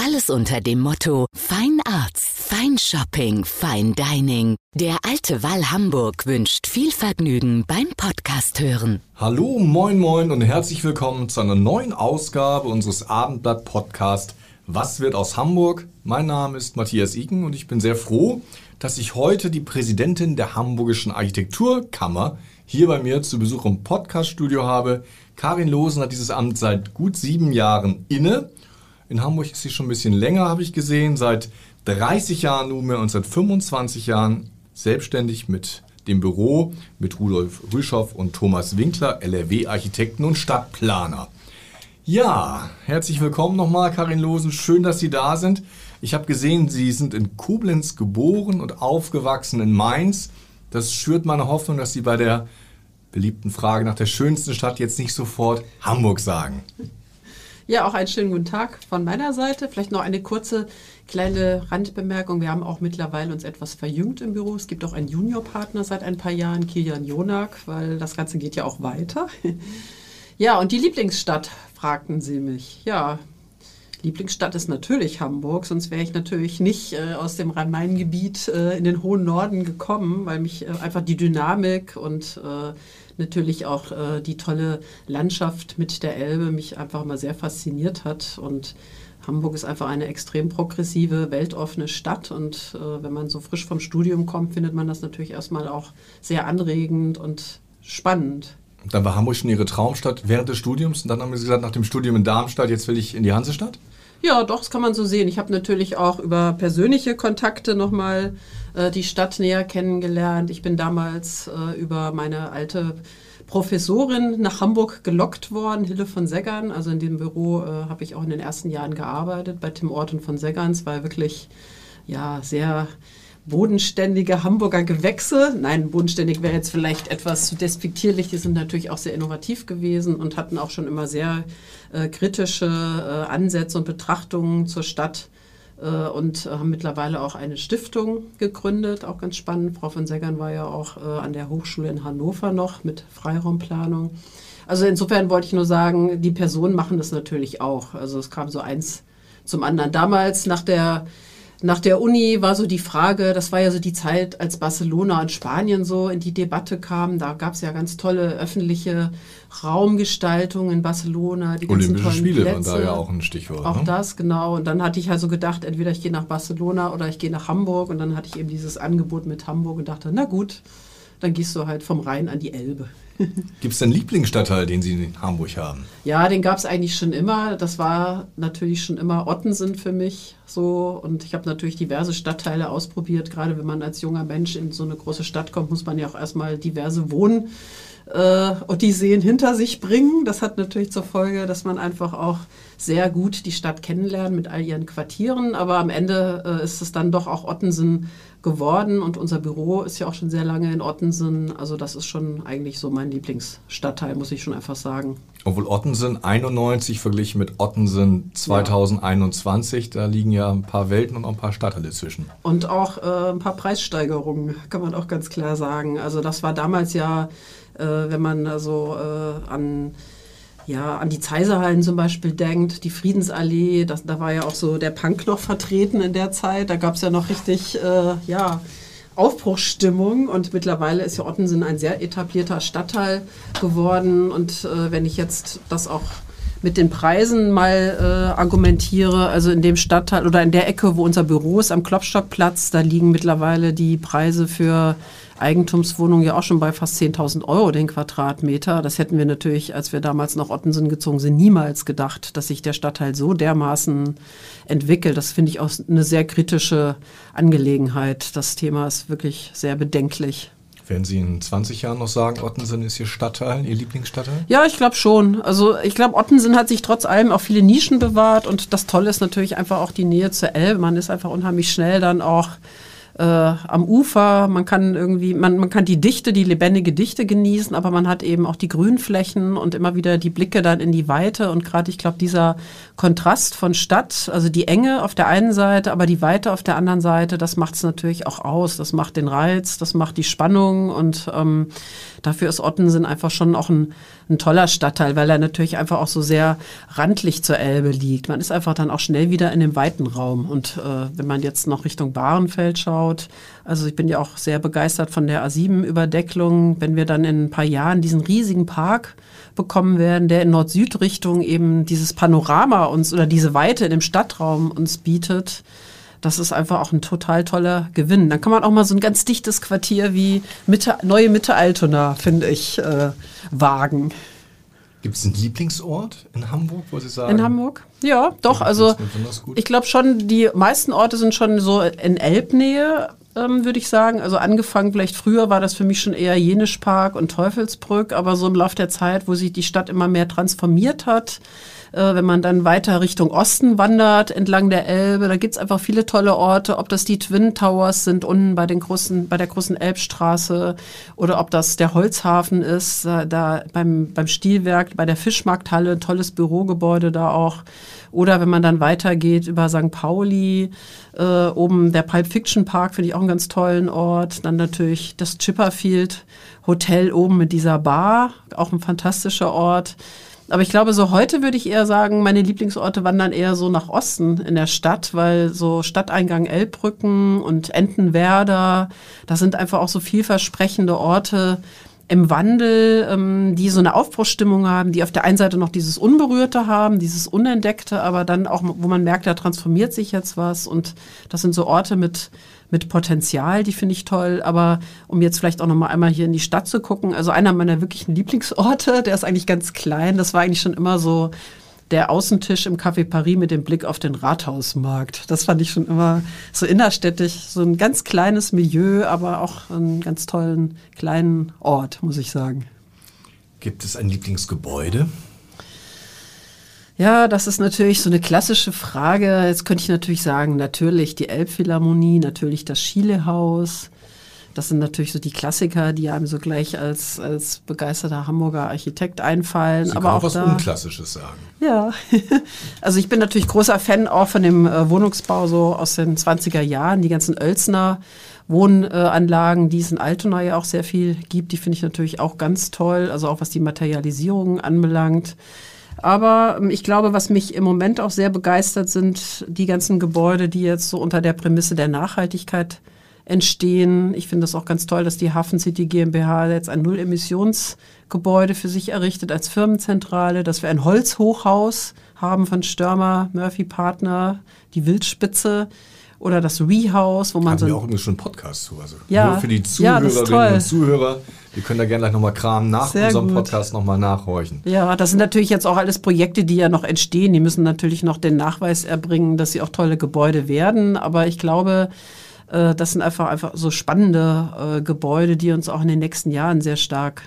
Alles unter dem Motto Fine Arts, Fine Shopping, Fine Dining. Der alte Wall Hamburg wünscht viel Vergnügen beim Podcast hören. Hallo, moin, moin und herzlich willkommen zu einer neuen Ausgabe unseres Abendblatt Podcast Was wird aus Hamburg? Mein Name ist Matthias Iken und ich bin sehr froh, dass ich heute die Präsidentin der Hamburgischen Architekturkammer hier bei mir zu Besuch im Podcaststudio habe. Karin Losen hat dieses Amt seit gut sieben Jahren inne in Hamburg ist sie schon ein bisschen länger, habe ich gesehen, seit 30 Jahren nunmehr und seit 25 Jahren selbstständig mit dem Büro mit Rudolf Rüschow und Thomas Winkler, LRW-Architekten und Stadtplaner. Ja, herzlich willkommen nochmal, Karin Losen. Schön, dass Sie da sind. Ich habe gesehen, Sie sind in Koblenz geboren und aufgewachsen in Mainz. Das schürt meine Hoffnung, dass Sie bei der beliebten Frage nach der schönsten Stadt jetzt nicht sofort Hamburg sagen. Ja, auch einen schönen guten Tag von meiner Seite. Vielleicht noch eine kurze kleine Randbemerkung. Wir haben auch mittlerweile uns etwas verjüngt im Büro. Es gibt auch einen Juniorpartner seit ein paar Jahren, Kilian Jonak, weil das Ganze geht ja auch weiter. Ja, und die Lieblingsstadt, fragten Sie mich. Ja, Lieblingsstadt ist natürlich Hamburg, sonst wäre ich natürlich nicht äh, aus dem Rhein-Main-Gebiet äh, in den hohen Norden gekommen, weil mich äh, einfach die Dynamik und äh, natürlich auch äh, die tolle Landschaft mit der Elbe mich einfach mal sehr fasziniert hat. Und Hamburg ist einfach eine extrem progressive, weltoffene Stadt. Und äh, wenn man so frisch vom Studium kommt, findet man das natürlich erstmal auch sehr anregend und spannend. Dann war Hamburg schon Ihre Traumstadt während des Studiums. Und dann haben Sie gesagt, nach dem Studium in Darmstadt, jetzt will ich in die Hansestadt? Ja, doch, das kann man so sehen. Ich habe natürlich auch über persönliche Kontakte nochmal äh, die Stadt näher kennengelernt. Ich bin damals äh, über meine alte Professorin nach Hamburg gelockt worden, Hille von Seggern. Also in dem Büro äh, habe ich auch in den ersten Jahren gearbeitet bei Tim Ort und von Seggern. Es war wirklich ja, sehr bodenständige Hamburger Gewächse. Nein, bodenständig wäre jetzt vielleicht etwas zu despektierlich. Die sind natürlich auch sehr innovativ gewesen und hatten auch schon immer sehr äh, kritische äh, Ansätze und Betrachtungen zur Stadt äh, und haben mittlerweile auch eine Stiftung gegründet, auch ganz spannend. Frau von Seggern war ja auch äh, an der Hochschule in Hannover noch mit Freiraumplanung. Also insofern wollte ich nur sagen, die Personen machen das natürlich auch. Also es kam so eins zum anderen. Damals nach der nach der Uni war so die Frage, das war ja so die Zeit, als Barcelona und Spanien so in die Debatte kam. Da gab es ja ganz tolle öffentliche Raumgestaltung in Barcelona. Die Olympische Spiele Plätze. waren da ja auch ein Stichwort. Auch ne? das, genau. Und dann hatte ich also gedacht, entweder ich gehe nach Barcelona oder ich gehe nach Hamburg. Und dann hatte ich eben dieses Angebot mit Hamburg und dachte, na gut, dann gehst du halt vom Rhein an die Elbe. Gibt es einen Lieblingsstadtteil, den Sie in Hamburg haben? Ja, den gab es eigentlich schon immer. Das war natürlich schon immer Ottensen für mich so. Und ich habe natürlich diverse Stadtteile ausprobiert. Gerade wenn man als junger Mensch in so eine große Stadt kommt, muss man ja auch erstmal diverse Wohn- äh, Odysseen hinter sich bringen. Das hat natürlich zur Folge, dass man einfach auch sehr gut die Stadt kennenlernt mit all ihren Quartieren. Aber am Ende äh, ist es dann doch auch Ottensen geworden und unser Büro ist ja auch schon sehr lange in Ottensen. Also das ist schon eigentlich so mein Lieblingsstadtteil, muss ich schon einfach sagen. Obwohl Ottensen 91 verglichen mit Ottensen 2021, ja. da liegen ja ein paar Welten und auch ein paar Stadtteile zwischen. Und auch äh, ein paar Preissteigerungen, kann man auch ganz klar sagen. Also das war damals ja, äh, wenn man also äh, an ja, an die Zeiserhallen zum Beispiel denkt, die Friedensallee, das, da war ja auch so der Punk noch vertreten in der Zeit. Da gab es ja noch richtig, äh, ja, Aufbruchsstimmung und mittlerweile ist ja Ottensen ein sehr etablierter Stadtteil geworden. Und äh, wenn ich jetzt das auch mit den Preisen mal äh, argumentiere, also in dem Stadtteil oder in der Ecke, wo unser Büro ist, am Klopstockplatz, da liegen mittlerweile die Preise für Eigentumswohnungen ja auch schon bei fast 10.000 Euro den Quadratmeter. Das hätten wir natürlich, als wir damals nach Ottensen gezogen sind, niemals gedacht, dass sich der Stadtteil so dermaßen entwickelt. Das finde ich auch eine sehr kritische Angelegenheit. Das Thema ist wirklich sehr bedenklich. Werden Sie in 20 Jahren noch sagen, Ottensen ist Ihr Stadtteil, Ihr Lieblingsstadtteil? Ja, ich glaube schon. Also ich glaube, Ottensen hat sich trotz allem auch viele Nischen bewahrt und das Tolle ist natürlich einfach auch die Nähe zur Elbe. Man ist einfach unheimlich schnell dann auch äh, am Ufer, man kann irgendwie, man, man kann die Dichte, die lebendige Dichte genießen, aber man hat eben auch die Grünflächen und immer wieder die Blicke dann in die Weite. Und gerade, ich glaube, dieser Kontrast von Stadt, also die Enge auf der einen Seite, aber die Weite auf der anderen Seite, das macht es natürlich auch aus, das macht den Reiz, das macht die Spannung. Und ähm, dafür ist Ottensen einfach schon auch ein, ein toller Stadtteil, weil er natürlich einfach auch so sehr randlich zur Elbe liegt. Man ist einfach dann auch schnell wieder in dem weiten Raum. Und äh, wenn man jetzt noch Richtung Bahrenfeld schaut, aufgebaut. Also ich bin ja auch sehr begeistert von der A7-Überdecklung. Wenn wir dann in ein paar Jahren diesen riesigen Park bekommen werden, der in Nord-Süd-Richtung eben dieses Panorama uns oder diese Weite in dem Stadtraum uns bietet, das ist einfach auch ein total toller Gewinn. Dann kann man auch mal so ein ganz dichtes Quartier wie Mitte, neue Mitte Altona, finde ich, äh, wagen. Gibt es einen Lieblingsort in Hamburg, wo Sie sagen? In Hamburg? Ja, doch. also ich glaube schon, die meisten Orte sind schon so in Elbnähe, ähm, würde ich sagen. Also angefangen vielleicht früher war das für mich schon eher Jenischpark und Teufelsbrück, aber so im Laufe der Zeit, wo sich die Stadt immer mehr transformiert hat, äh, wenn man dann weiter Richtung Osten wandert, entlang der Elbe, da gibt's einfach viele tolle Orte, ob das die Twin Towers sind unten bei den großen, bei der großen Elbstraße oder ob das der Holzhafen ist, äh, da beim, beim Stilwerk, bei der Fischmarkthalle, tolles Bürogebäude da auch. Oder wenn man dann weitergeht über St. Pauli, äh, oben der Pulp Fiction Park finde ich auch einen ganz tollen Ort. Dann natürlich das Chipperfield Hotel oben mit dieser Bar, auch ein fantastischer Ort. Aber ich glaube, so heute würde ich eher sagen, meine Lieblingsorte wandern eher so nach Osten in der Stadt, weil so Stadteingang Elbbrücken und Entenwerder, das sind einfach auch so vielversprechende Orte im Wandel, ähm, die so eine Aufbruchsstimmung haben, die auf der einen Seite noch dieses Unberührte haben, dieses Unentdeckte, aber dann auch, wo man merkt, da transformiert sich jetzt was. Und das sind so Orte mit mit Potenzial, die finde ich toll. Aber um jetzt vielleicht auch noch mal einmal hier in die Stadt zu gucken, also einer meiner wirklichen Lieblingsorte, der ist eigentlich ganz klein. Das war eigentlich schon immer so der Außentisch im Café Paris mit dem Blick auf den Rathausmarkt. Das fand ich schon immer so innerstädtisch, so ein ganz kleines Milieu, aber auch einen ganz tollen kleinen Ort, muss ich sagen. Gibt es ein Lieblingsgebäude? Ja, das ist natürlich so eine klassische Frage. Jetzt könnte ich natürlich sagen, natürlich die Elbphilharmonie, natürlich das Schielehaus. Das sind natürlich so die Klassiker, die einem so gleich als, als begeisterter Hamburger Architekt einfallen. Sie aber auch was da, Unklassisches sagen. Ja, also ich bin natürlich großer Fan auch von dem äh, Wohnungsbau so aus den 20er Jahren, die ganzen Oelsner Wohnanlagen, die es in Altona ja auch sehr viel gibt, die finde ich natürlich auch ganz toll, also auch was die Materialisierung anbelangt. Aber ähm, ich glaube, was mich im Moment auch sehr begeistert, sind die ganzen Gebäude, die jetzt so unter der Prämisse der Nachhaltigkeit entstehen. Ich finde es auch ganz toll, dass die Hafen City GmbH jetzt ein Null-Emissionsgebäude für sich errichtet als Firmenzentrale, dass wir ein Holzhochhaus haben von Störmer, Murphy Partner, die Wildspitze oder das Rehouse, wo man Haben so. wir auch irgendwie schon einen Podcast zu. Also ja, nur für die Zuhörerinnen ja, und Zuhörer. Die können da gerne gleich nochmal Kram nach Sehr unserem gut. Podcast nochmal nachhorchen. Ja, das sind natürlich jetzt auch alles Projekte, die ja noch entstehen. Die müssen natürlich noch den Nachweis erbringen, dass sie auch tolle Gebäude werden. Aber ich glaube, äh, das sind einfach, einfach so spannende äh, Gebäude, die uns auch in den nächsten Jahren sehr stark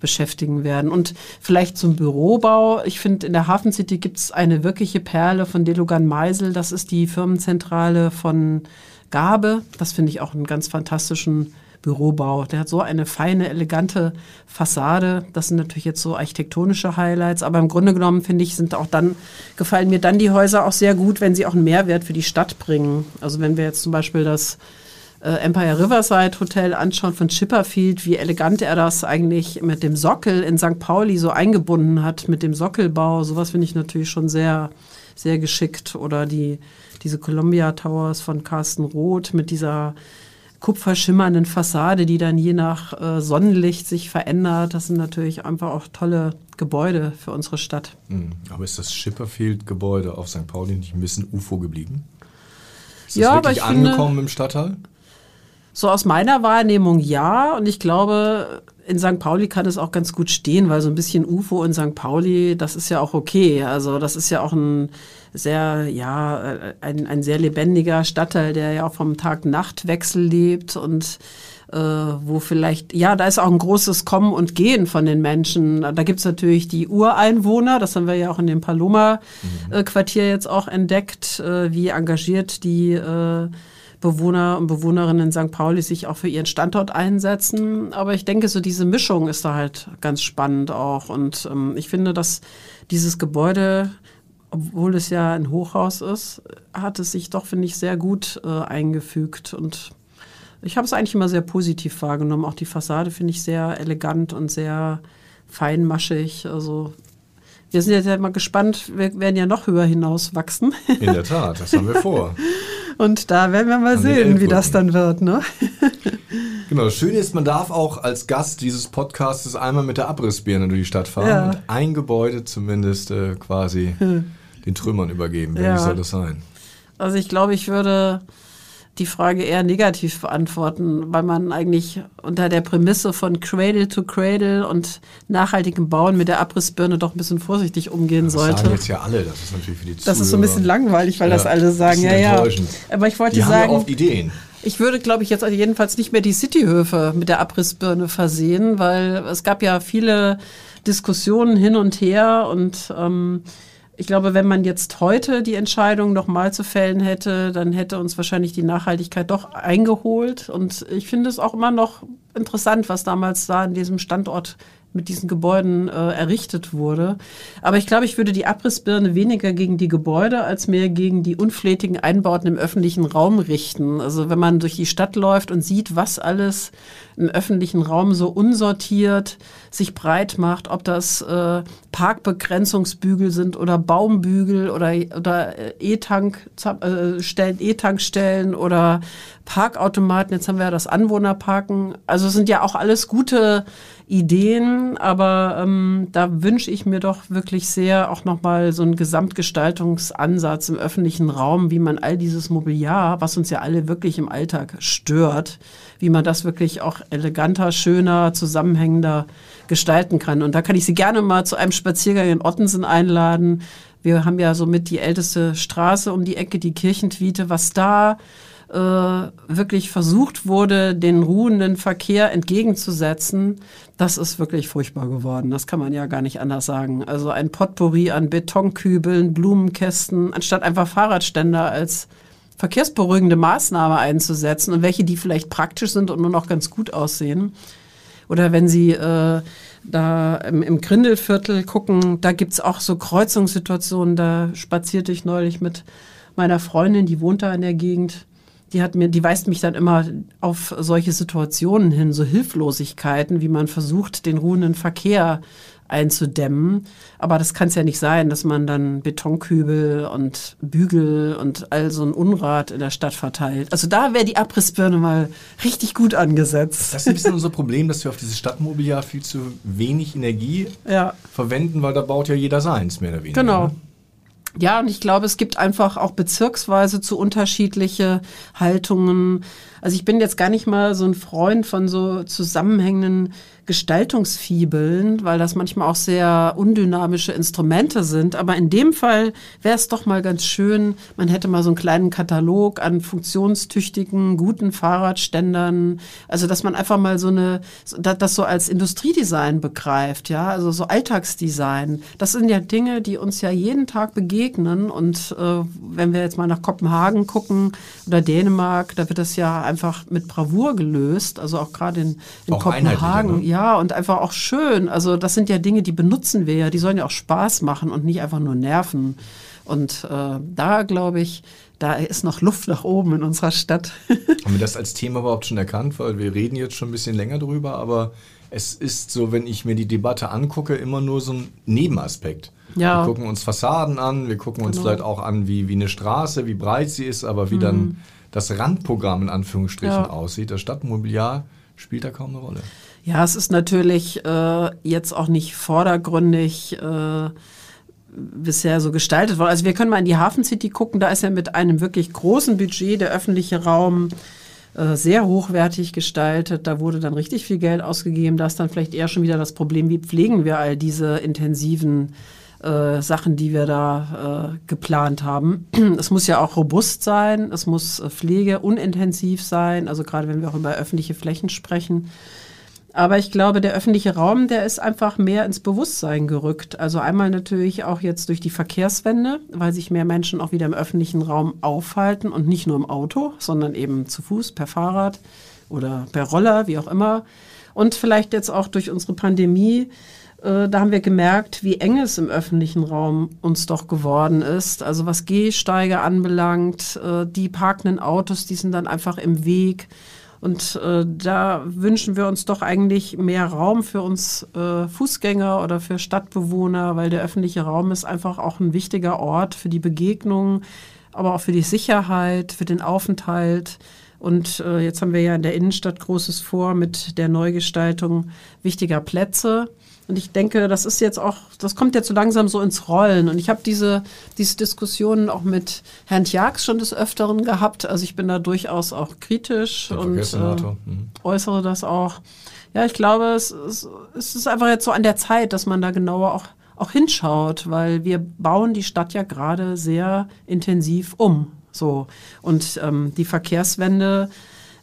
beschäftigen werden. Und vielleicht zum Bürobau. Ich finde, in der Hafen City gibt es eine wirkliche Perle von Delogan Meisel. Das ist die Firmenzentrale von Gabe. Das finde ich auch einen ganz fantastischen Bürobau. Der hat so eine feine, elegante Fassade. Das sind natürlich jetzt so architektonische Highlights, aber im Grunde genommen finde ich, sind auch dann, gefallen mir dann die Häuser auch sehr gut, wenn sie auch einen Mehrwert für die Stadt bringen. Also wenn wir jetzt zum Beispiel das äh, Empire Riverside Hotel anschauen von Chipperfield, wie elegant er das eigentlich mit dem Sockel in St. Pauli so eingebunden hat, mit dem Sockelbau. Sowas finde ich natürlich schon sehr, sehr geschickt. Oder die, diese Columbia Towers von Carsten Roth mit dieser kupferschimmernden Fassade, die dann je nach äh, Sonnenlicht sich verändert. Das sind natürlich einfach auch tolle Gebäude für unsere Stadt. Mhm. Aber ist das Schipperfield-Gebäude auf St. Pauli nicht ein bisschen UFO geblieben? Ist das Ja, aber wirklich ich finde- angekommen im Stadtteil? So aus meiner Wahrnehmung ja. Und ich glaube, in St. Pauli kann es auch ganz gut stehen, weil so ein bisschen UFO in St. Pauli, das ist ja auch okay. Also das ist ja auch ein sehr, ja, äh, ein, ein sehr lebendiger Stadtteil, der ja auch vom Tag-Nacht-Wechsel lebt und äh, wo vielleicht, ja, da ist auch ein großes Kommen und Gehen von den Menschen. Da gibt's natürlich die Ureinwohner, das haben wir ja auch in dem Paloma-Quartier jetzt auch entdeckt, äh, wie engagiert die äh, Bewohner und Bewohnerinnen in St. Pauli sich auch für ihren Standort einsetzen. Aber ich denke, so diese Mischung ist da halt ganz spannend auch. Und ähm, ich finde, dass dieses Gebäude, obwohl es ja ein Hochhaus ist, hat es sich doch, finde ich, sehr gut äh, eingefügt. Und ich habe es eigentlich immer sehr positiv wahrgenommen. Auch die Fassade finde ich sehr elegant und sehr feinmaschig. Also wir sind jetzt ja mal gespannt, wir werden ja noch höher hinaus wachsen. In der Tat, das haben wir vor. Und da werden wir mal An sehen, wie das dann wird. Ne? Genau, das Schöne ist, man darf auch als Gast dieses Podcastes einmal mit der Abrissbirne durch die Stadt fahren Ja. und ein Gebäude zumindest äh, quasi den Trümmern übergeben. Wie Ja. soll das sein? Also ich glaube, ich würde die Frage eher negativ beantworten, weil man eigentlich unter der Prämisse von Cradle to Cradle und nachhaltigem Bauen mit der Abrissbirne doch ein bisschen vorsichtig umgehen Das sollte. sagen jetzt ja alle. Das ist natürlich für die Das ist so ein bisschen Zuhörer langweilig, weil Ja, das alle sagen, ja, ja. Aber ich wollte Die haben ja sagen, oft Ideen. ich würde, glaube ich, jetzt also jedenfalls nicht mehr die Cityhöfe mit der Abrissbirne versehen, weil es gab ja viele Diskussionen hin und her und ähm, ich glaube, wenn man jetzt heute die Entscheidung nochmal zu fällen hätte, dann hätte uns wahrscheinlich die Nachhaltigkeit doch eingeholt. Und ich finde es auch immer noch interessant, was damals da an diesem Standort mit diesen Gebäuden äh, errichtet wurde. Aber ich glaube, ich würde die Abrissbirne weniger gegen die Gebäude als mehr gegen die unflätigen Einbauten im öffentlichen Raum richten. Also wenn man durch die Stadt läuft und sieht, was alles im öffentlichen Raum so unsortiert sich breit macht, ob das äh, Parkbegrenzungsbügel sind oder Baumbügel oder, oder äh, äh, Stellen, E-Tankstellen oder Parkautomaten. Jetzt haben wir ja das Anwohnerparken. Also es sind ja auch alles gute Ideen, aber ähm, da wünsche ich mir doch wirklich sehr auch nochmal so einen Gesamtgestaltungsansatz im öffentlichen Raum, wie man all dieses Mobiliar, was uns ja alle wirklich im Alltag stört, wie man das wirklich auch eleganter, schöner, zusammenhängender gestalten kann. Und da kann ich Sie gerne mal zu einem Spaziergang in Ottensen einladen. Wir haben ja somit die älteste Straße um die Ecke, die Kirchentwiete, was da äh, wirklich versucht wurde, den ruhenden Verkehr entgegenzusetzen, das ist wirklich furchtbar geworden. Das kann man ja gar nicht anders sagen. Also ein Potpourri an Betonkübeln, Blumenkästen, anstatt einfach Fahrradständer als verkehrsberuhigende Maßnahme einzusetzen und welche, die vielleicht praktisch sind und nur noch ganz gut aussehen. Oder wenn Sie äh, da im, im Grindelviertel gucken, da gibt's auch so Kreuzungssituationen. Da spazierte ich neulich mit meiner Freundin, die wohnt da in der Gegend. Die hat mir, die weist mich dann immer auf solche Situationen hin, so Hilflosigkeiten, wie man versucht, den ruhenden Verkehr einzudämmen. Aber das kann es ja nicht sein, dass man dann Betonkübel und Bügel und all so ein Unrat in der Stadt verteilt. Also da wäre die Abrissbirne mal richtig gut angesetzt. Das ist ein bisschen unser Problem, dass wir auf dieses Stadtmobiliar viel zu wenig Energie Ja. verwenden, weil da baut ja jeder seins, mehr oder weniger. Genau. Ja, und ich glaube, es gibt einfach auch bezirksweise zu unterschiedliche Haltungen. Also ich bin jetzt gar nicht mal so ein Freund von so zusammenhängenden Gestaltungsfibeln, weil das manchmal auch sehr undynamische Instrumente sind. Aber in dem Fall wäre es doch mal ganz schön, man hätte mal so einen kleinen Katalog an funktionstüchtigen, guten Fahrradständern. Also dass man einfach mal so eine, das so als Industriedesign begreift, ja, also so Alltagsdesign. Das sind ja Dinge, die uns ja jeden Tag begegnen. Und äh, wenn wir jetzt mal nach Kopenhagen gucken oder Dänemark, da wird das ja einfach mit Bravour gelöst. Also auch gerade in, in Auch Kopenhagen. ne? Ja, und einfach auch schön. Also das sind ja Dinge, die benutzen wir ja. Die sollen ja auch Spaß machen und nicht einfach nur nerven. Und äh, da glaube ich, da ist noch Luft nach oben in unserer Stadt. Haben wir das als Thema überhaupt schon erkannt? Weil wir reden jetzt schon ein bisschen länger drüber, aber es ist so, wenn ich mir die Debatte angucke, immer nur so ein Nebenaspekt. Ja. Wir gucken uns Fassaden an, wir gucken uns Genau. vielleicht auch an, wie, wie eine Straße, wie breit sie ist, aber wie dann das Randprogramm in Anführungsstrichen. Ja. aussieht. Das Stadtmobiliar spielt da kaum eine Rolle. Ja, es ist natürlich äh, jetzt auch nicht vordergründig äh, bisher so gestaltet worden. Also wir können mal in die Hafen City gucken, da ist ja mit einem wirklich großen Budget der öffentliche Raum äh, sehr hochwertig gestaltet. Da wurde dann richtig viel Geld ausgegeben. Da ist dann vielleicht eher schon wieder das Problem, wie pflegen wir all diese intensiven äh, Sachen, die wir da äh, geplant haben. Es muss ja auch robust sein, es muss äh, pflege unintensiv sein, also gerade wenn wir auch über öffentliche Flächen sprechen. Aber ich glaube, der öffentliche Raum, der ist einfach mehr ins Bewusstsein gerückt. Also einmal natürlich auch jetzt durch die Verkehrswende, weil sich mehr Menschen auch wieder im öffentlichen Raum aufhalten und nicht nur im Auto, sondern eben zu Fuß, per Fahrrad oder per Roller, wie auch immer. Und vielleicht jetzt auch durch unsere Pandemie, äh, da haben wir gemerkt, wie eng es im öffentlichen Raum uns doch geworden ist. Also was Gehsteige anbelangt, äh, die parkenden Autos, die sind dann einfach im Weg. Und äh, da wünschen wir uns doch eigentlich mehr Raum für uns äh, Fußgänger oder für Stadtbewohner, weil der öffentliche Raum ist einfach auch ein wichtiger Ort für die Begegnung, aber auch für die Sicherheit, für den Aufenthalt. Und äh, jetzt haben wir ja in der Innenstadt Großes vor mit der Neugestaltung wichtiger Plätze. Und ich denke, das ist jetzt auch, das kommt jetzt so langsam so ins Rollen. Und ich habe diese, diese Diskussionen auch mit Herrn Tjax schon des Öfteren gehabt. Also ich bin da durchaus auch kritisch Der und äh. Mhm. äußere das auch. Ja, ich glaube, es, es, es ist einfach jetzt so an der Zeit, dass man da genauer auch, auch hinschaut, weil wir bauen die Stadt ja gerade sehr intensiv um. So. Und ähm, die Verkehrswende,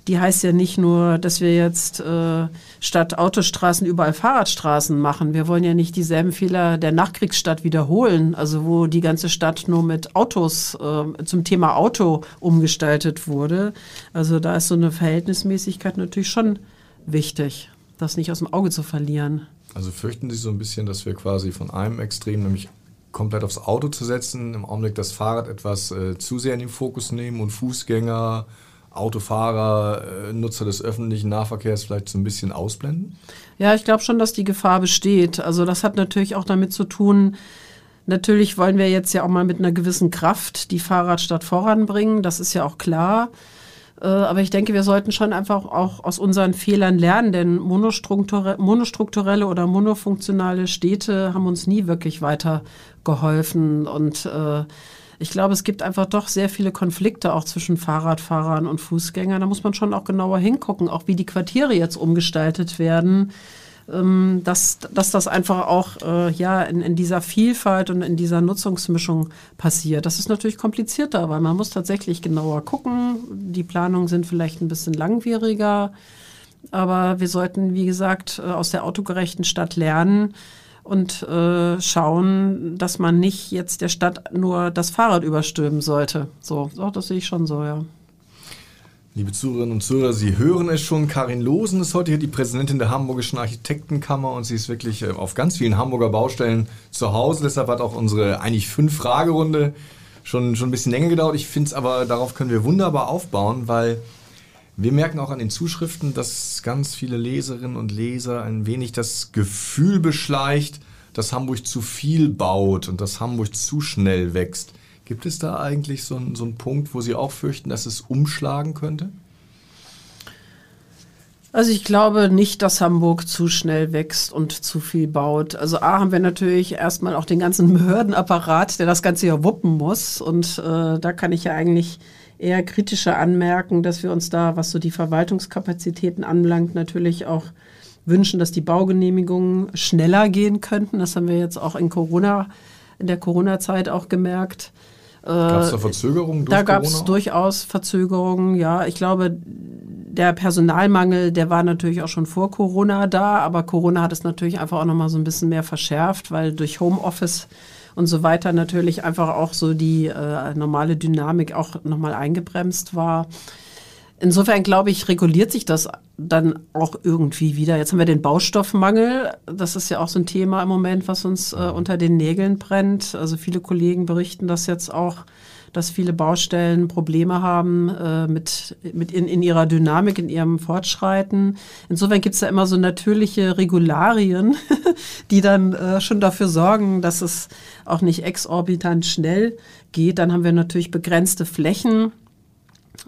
die heißt ja nicht nur, dass wir jetzt äh, statt Autostraßen überall Fahrradstraßen machen. Wir wollen ja nicht dieselben Fehler der Nachkriegsstadt wiederholen, also wo die ganze Stadt nur mit Autos äh, zum Thema Auto umgestaltet wurde. Also da ist so eine Verhältnismäßigkeit natürlich schon wichtig, das nicht aus dem Auge zu verlieren. Also fürchten Sie so ein bisschen, dass wir quasi von einem Extrem, nämlich komplett aufs Auto zu setzen, im Augenblick das Fahrrad etwas äh, zu sehr in den Fokus nehmen und Fußgänger, Autofahrer, äh, Nutzer des öffentlichen Nahverkehrs vielleicht so ein bisschen ausblenden? Ja, ich glaube schon, dass die Gefahr besteht. Also das hat natürlich auch damit zu tun, natürlich wollen wir jetzt ja auch mal mit einer gewissen Kraft die Fahrradstadt voranbringen, das ist ja auch klar. Äh, Aber ich denke, wir sollten schon einfach auch aus unseren Fehlern lernen, denn monostrukturelle, oder monofunktionale Städte haben uns nie wirklich weitergeholfen. Und äh, ich glaube, es gibt einfach doch sehr viele Konflikte auch zwischen Fahrradfahrern und Fußgängern. Da muss man schon auch genauer hingucken, auch wie die Quartiere jetzt umgestaltet werden. Ähm, dass, dass das einfach auch äh, ja, in, in dieser Vielfalt und in dieser Nutzungsmischung passiert. Das ist natürlich komplizierter, weil man muss tatsächlich genauer gucken. Die Planungen sind vielleicht ein bisschen langwieriger, aber wir sollten, wie gesagt, äh, aus der autogerechten Stadt lernen und äh, schauen, dass man nicht jetzt der Stadt nur das Fahrrad überstülpen sollte. So, so das sehe ich schon so, ja. Liebe Zuhörerinnen und Zuhörer, Sie hören es schon. Karin Losen ist heute hier die Präsidentin der Hamburgischen Architektenkammer und sie ist wirklich äh, auf ganz vielen Hamburger Baustellen zu Hause. Deshalb hat auch unsere eigentlich fünf Fragerunde schon, schon ein bisschen länger gedauert. Ich finde es aber, darauf können wir wunderbar aufbauen, weil wir merken auch an den Zuschriften, dass ganz viele Leserinnen und Leser ein wenig das Gefühl beschleicht, dass Hamburg zu viel baut und dass Hamburg zu schnell wächst. Gibt es da eigentlich so einen, so einen Punkt, wo Sie auch fürchten, dass es umschlagen könnte? Also ich glaube nicht, dass Hamburg zu schnell wächst und zu viel baut. Also A haben wir natürlich erstmal auch den ganzen Behördenapparat, der das Ganze ja wuppen muss. Und äh, da kann ich ja eigentlich eher kritischer anmerken, dass wir uns da, was so die Verwaltungskapazitäten anbelangt, natürlich auch wünschen, dass die Baugenehmigungen schneller gehen könnten. Das haben wir jetzt auch in Corona, in der Corona-Zeit auch gemerkt. Gab es da Verzögerungen durch Da gab es durchaus Verzögerungen, ja. Ich glaube, der Personalmangel, der war natürlich auch schon vor Corona da, aber Corona hat es natürlich einfach auch nochmal so ein bisschen mehr verschärft, weil durch Homeoffice und so weiter natürlich einfach auch so die äh, normale Dynamik auch nochmal eingebremst war. Insofern glaube ich, reguliert sich das dann auch irgendwie wieder. Jetzt haben wir den Baustoffmangel. Das ist ja auch so ein Thema im Moment, was uns äh, unter den Nägeln brennt. Also viele Kollegen berichten das jetzt auch, dass viele Baustellen Probleme haben äh, mit, mit in, in ihrer Dynamik, in ihrem Fortschreiten. Insofern gibt es da immer so natürliche Regularien, die dann äh, schon dafür sorgen, dass es auch nicht exorbitant schnell geht. Dann haben wir natürlich begrenzte Flächen.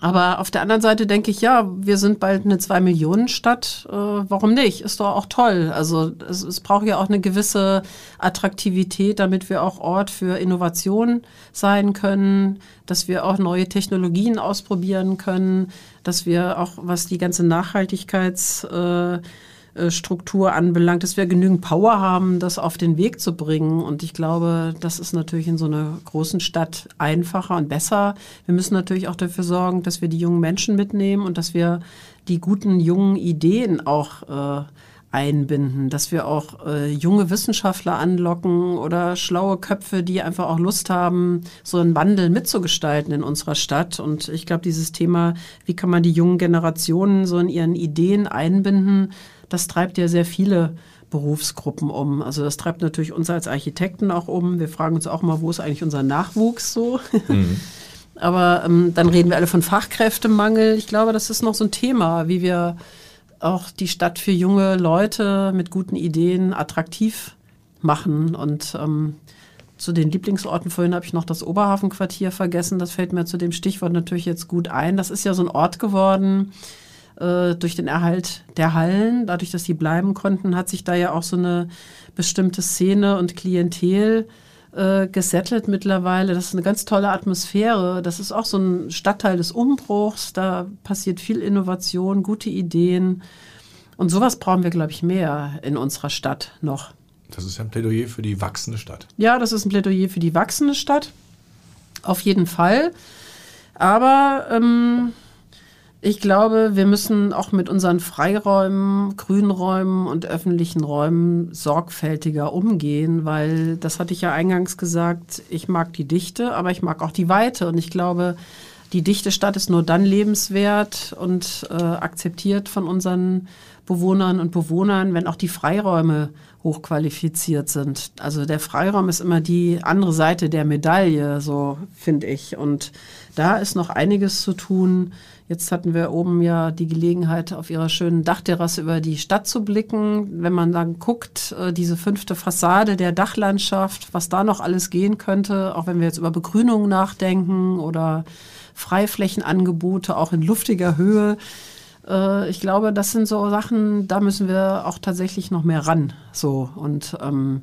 Aber auf der anderen Seite denke ich, ja, wir sind bald eine Zwei-Millionen-Stadt. Äh, warum nicht? Ist doch auch toll. Also es, es braucht ja auch eine gewisse Attraktivität, damit wir auch Ort für Innovation sein können, dass wir auch neue Technologien ausprobieren können, dass wir auch, was die ganze Nachhaltigkeits... Äh, Struktur anbelangt, dass wir genügend Power haben, das auf den Weg zu bringen. Und ich glaube, das ist natürlich in so einer großen Stadt einfacher und besser. Wir müssen natürlich auch dafür sorgen, dass wir die jungen Menschen mitnehmen und dass wir die guten jungen Ideen auch äh, einbinden, dass wir auch äh, junge Wissenschaftler anlocken oder schlaue Köpfe, die einfach auch Lust haben, so einen Wandel mitzugestalten in unserer Stadt. Und ich glaube, dieses Thema, wie kann man die jungen Generationen so in ihren Ideen einbinden, das treibt ja sehr viele Berufsgruppen um. Also das treibt natürlich uns als Architekten auch um. Wir fragen uns auch mal, wo ist eigentlich unser Nachwuchs so? Mhm. Aber ähm, dann reden wir alle von Fachkräftemangel. Ich glaube, das ist noch so ein Thema, wie wir auch die Stadt für junge Leute mit guten Ideen attraktiv machen. Und ähm, zu den Lieblingsorten vorhin habe ich noch das Oberhafenquartier vergessen. Das fällt mir zu dem Stichwort natürlich jetzt gut ein. Das ist ja so ein Ort geworden äh, durch den Erhalt der Hallen. Dadurch, dass die bleiben konnten, hat sich da ja auch so eine bestimmte Szene und Klientel äh, gesettelt mittlerweile. Das ist eine ganz tolle Atmosphäre. Das ist auch so ein Stadtteil des Umbruchs. Da passiert viel Innovation, gute Ideen. Und sowas brauchen wir, glaube ich, mehr in unserer Stadt noch. Das ist ein Plädoyer für die wachsende Stadt. Ja, das ist ein Plädoyer für die wachsende Stadt. Auf jeden Fall. Aber ähm, ich glaube, wir müssen auch mit unseren Freiräumen, Grünräumen und öffentlichen Räumen sorgfältiger umgehen, weil das hatte ich ja eingangs gesagt, ich mag die Dichte, aber ich mag auch die Weite und ich glaube, die dichte Stadt ist nur dann lebenswert und äh, akzeptiert von unseren Bewohnern und Bewohnern, wenn auch die Freiräume hochqualifiziert sind. Also der Freiraum ist immer die andere Seite der Medaille, so finde ich. Und da ist noch einiges zu tun. Jetzt hatten wir oben ja die Gelegenheit, auf ihrer schönen Dachterrasse über die Stadt zu blicken. Wenn man dann guckt, äh, diese fünfte Fassade der Dachlandschaft, was da noch alles gehen könnte, auch wenn wir jetzt über Begrünung nachdenken oder Freiflächenangebote auch in luftiger Höhe. Äh, ich glaube, das sind so Sachen, da müssen wir auch tatsächlich noch mehr ran. So und ähm,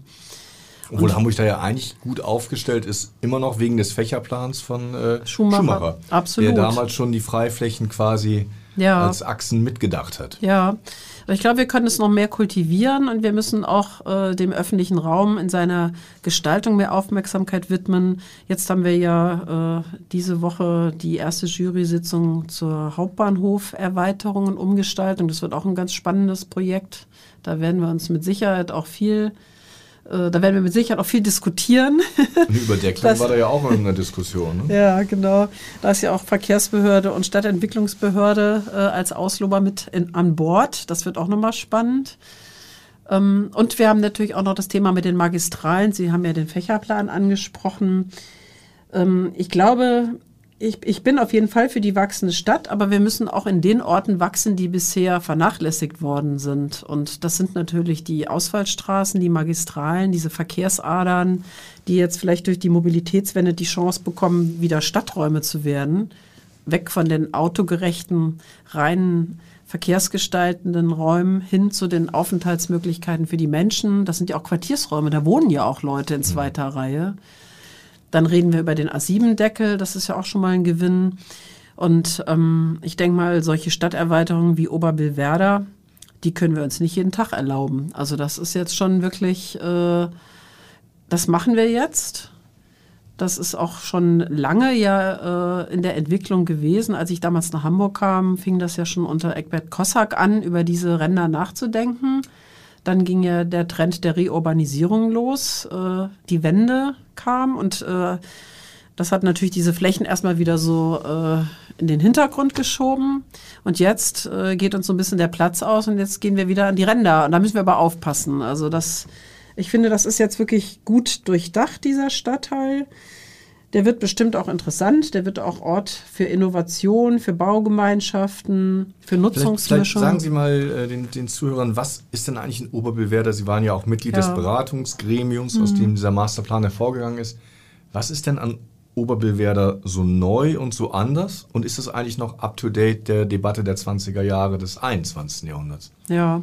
obwohl und Hamburg da ja eigentlich gut aufgestellt ist, immer noch wegen des Fächerplans von äh, Schumacher, Schumacher, Absolut. der damals schon die Freiflächen quasi ja. als Achsen mitgedacht hat. Ja, aber ich glaube, wir können es noch mehr kultivieren und wir müssen auch äh, dem öffentlichen Raum in seiner Gestaltung mehr Aufmerksamkeit widmen. Jetzt haben wir ja äh, diese Woche die erste Jury-Sitzung zur Hauptbahnhoferweiterung und Umgestaltung. Das wird auch ein ganz spannendes Projekt. Da werden wir uns mit Sicherheit auch viel da werden wir mit Sicherheit auch viel diskutieren. Über Deckung war da ja auch eine Diskussion. Ne? Ja, genau. Da ist ja auch Verkehrsbehörde und Stadtentwicklungsbehörde äh, als Auslober mit in, an Bord. Das wird auch nochmal spannend. Ähm, und wir haben natürlich auch noch das Thema mit den Magistralen. Sie haben ja den Fächerplan angesprochen. Ähm, ich glaube, ich, ich bin auf jeden Fall für die wachsende Stadt, aber wir müssen auch in den Orten wachsen, die bisher vernachlässigt worden sind. Und das sind natürlich die Ausfallstraßen, die Magistralen, diese Verkehrsadern, die jetzt vielleicht durch die Mobilitätswende die Chance bekommen, wieder Stadträume zu werden. Weg von den autogerechten, reinen verkehrsgestaltenden Räumen hin zu den Aufenthaltsmöglichkeiten für die Menschen. Das sind ja auch Quartiersräume, da wohnen ja auch Leute in mhm. zweiter Reihe. Dann reden wir über den A7-Deckel, das ist ja auch schon mal ein Gewinn. Und ähm, ich denke mal, solche Stadterweiterungen wie Oberbillwerder, die können wir uns nicht jeden Tag erlauben. Also das ist jetzt schon wirklich, äh, das machen wir jetzt. Das ist auch schon lange ja äh, in der Entwicklung gewesen. Als ich damals nach Hamburg kam, fing das ja schon unter Eckbert Kossack an, über diese Ränder nachzudenken. Dann ging ja der Trend der Reurbanisierung los. Äh, die Wende kam und äh, das hat natürlich diese Flächen erstmal wieder so äh, in den Hintergrund geschoben. Und jetzt äh, geht uns so ein bisschen der Platz aus und jetzt gehen wir wieder an die Ränder. Und da müssen wir aber aufpassen. Also das, ich finde, das ist jetzt wirklich gut durchdacht, dieser Stadtteil. Der wird bestimmt auch interessant. Der wird auch Ort für Innovation, für Baugemeinschaften, für Nutzungsmischung. sagen Sie mal äh, den, den, Zuhörern, was ist denn eigentlich ein Oberbewerter? Sie waren ja auch Mitglied ja. des Beratungsgremiums, mhm. aus dem dieser Masterplan hervorgegangen ist. Was ist denn an Oberbewerter so neu und so anders? Und ist es eigentlich noch up-to-date der Debatte der 20er Jahre des 21. Jahrhunderts? Ja.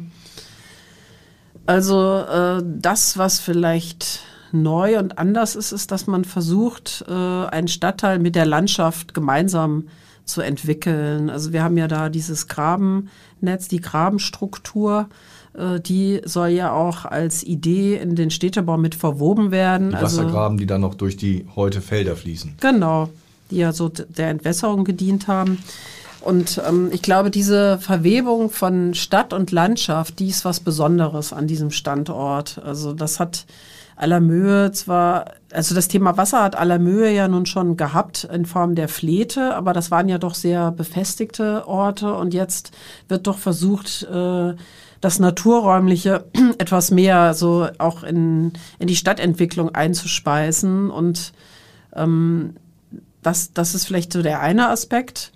Also äh, das, was vielleicht neu und anders ist, ist, dass man versucht, äh, einen Stadtteil mit der Landschaft gemeinsam zu entwickeln. Also wir haben ja da dieses Grabennetz, die Grabenstruktur, äh, die soll ja auch als Idee in den Städtebau mit verwoben werden. Die also Wassergraben, also, die dann noch durch die heute Felder fließen. Genau, die ja so der Entwässerung gedient haben. Und ähm, ich glaube, diese Verwebung von Stadt und Landschaft, die ist was Besonderes an diesem Standort. Also das hat Allermöhe zwar, also das Thema Wasser hat Allermöhe ja nun schon gehabt in Form der Flete, aber das waren ja doch sehr befestigte Orte und jetzt wird doch versucht, äh, das Naturräumliche etwas mehr so auch in, in die Stadtentwicklung einzuspeisen und ähm, das, das ist vielleicht so der eine Aspekt.